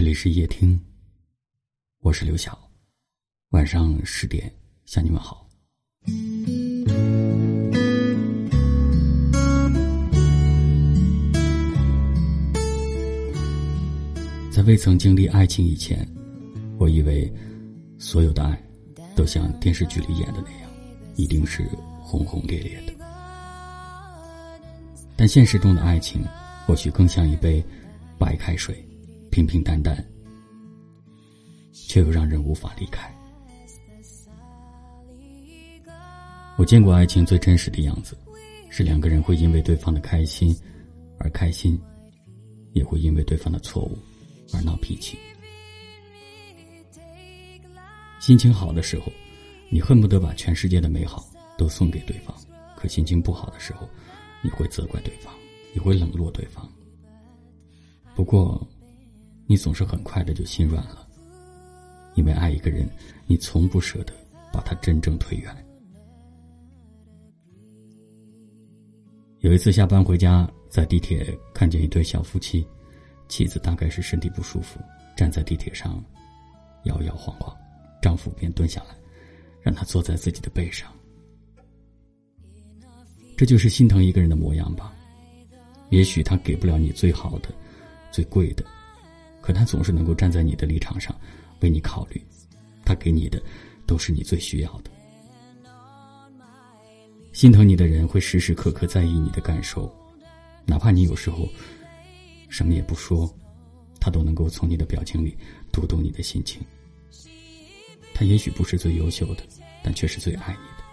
这里是夜听，我是刘晓，晚上十点向你们好。在未曾经历爱情以前，我以为所有的爱都像电视剧里演的那样，一定是轰轰烈烈的。但现实中的爱情，或许更像一杯白开水。平平淡淡，却又让人无法离开。我见过爱情最真实的样子，是两个人会因为对方的开心而开心，也会因为对方的错误而闹脾气。心情好的时候，你恨不得把全世界的美好都送给对方；可心情不好的时候，你会责怪对方，你会冷落对方。不过。你总是很快的就心软了，因为爱一个人，你从不舍得把他真正推远。有一次下班回家，在地铁看见一对小夫妻，妻子大概是身体不舒服，站在地铁上摇摇晃晃，丈夫便蹲下来，让她坐在自己的背上。这就是心疼一个人的模样吧？也许他给不了你最好的、最贵的。可他总是能够站在你的立场上，为你考虑，他给你的都是你最需要的。心疼你的人会时时刻刻在意你的感受，哪怕你有时候什么也不说，他都能够从你的表情里读懂你的心情。他也许不是最优秀的，但却是最爱你的。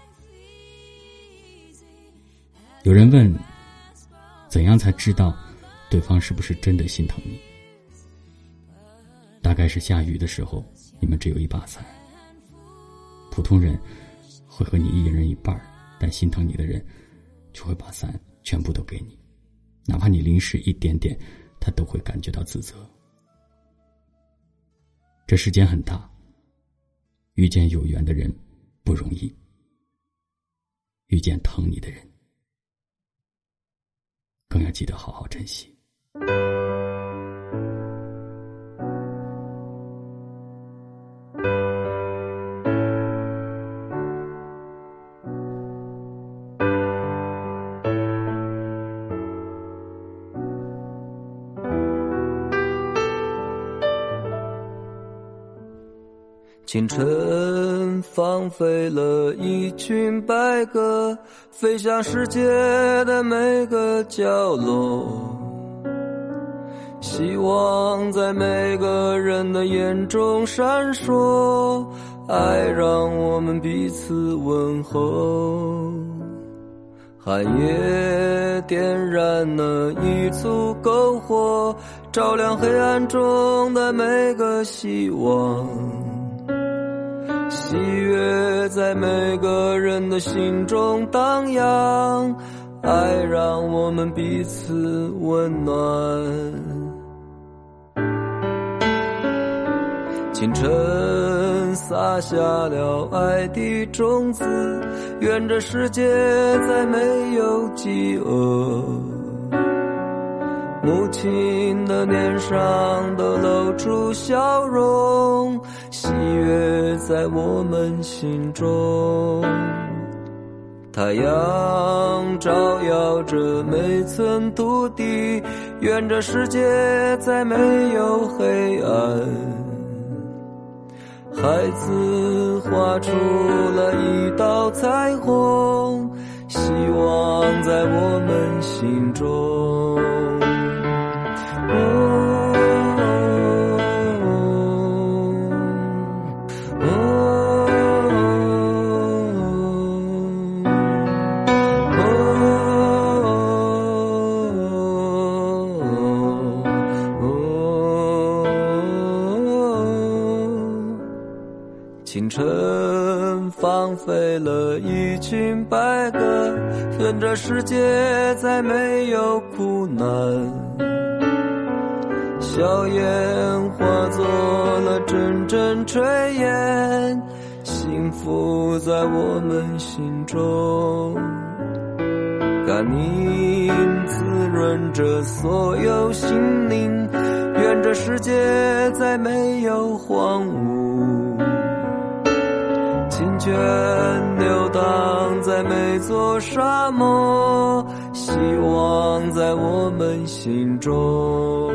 有人问，怎样才知道对方是不是真的心疼你？大概是下雨的时候，你们只有一把伞。普通人会和你一人一半但心疼你的人就会把伞全部都给你，哪怕你淋湿一点点，他都会感觉到自责。这世间很大，遇见有缘的人不容易，遇见疼你的人更要记得好好珍惜。清晨放飞了一群白鸽，飞向世界的每个角落。希望在每个人的眼中闪烁，爱让我们彼此问候。寒夜点燃了一簇篝火，照亮黑暗中的每个希望。喜悦在每个人的心中荡漾，爱让我们彼此温暖。清晨撒下了爱的种子，愿这世界再没有饥饿。母亲的脸上都露出笑容，喜悦在我们心中。太阳照耀着每寸土地，愿这世界再没有黑暗。孩子画出了一道彩虹，希望在我们心中。清晨放飞了一群白鸽，愿这世界再没有苦难。硝烟化作了阵阵炊烟，幸福在我们心中。甘霖滋润着所有心灵，愿这世界再没有荒芜，清泉流淌在每座沙漠，希望在我们心中。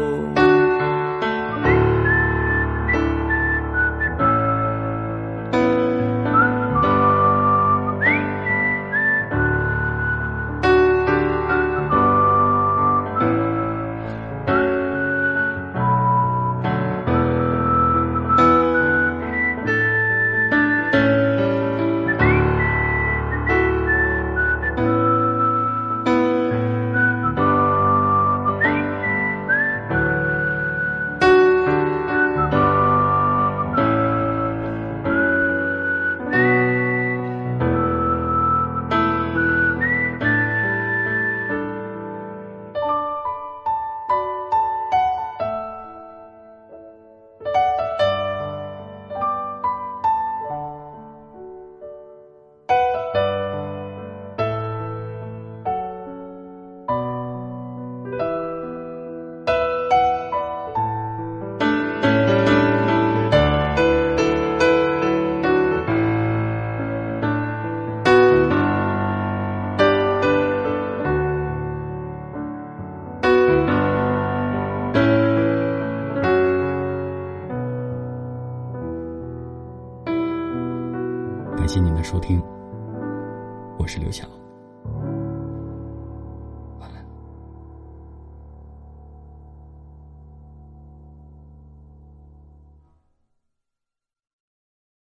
收听，我是刘晓。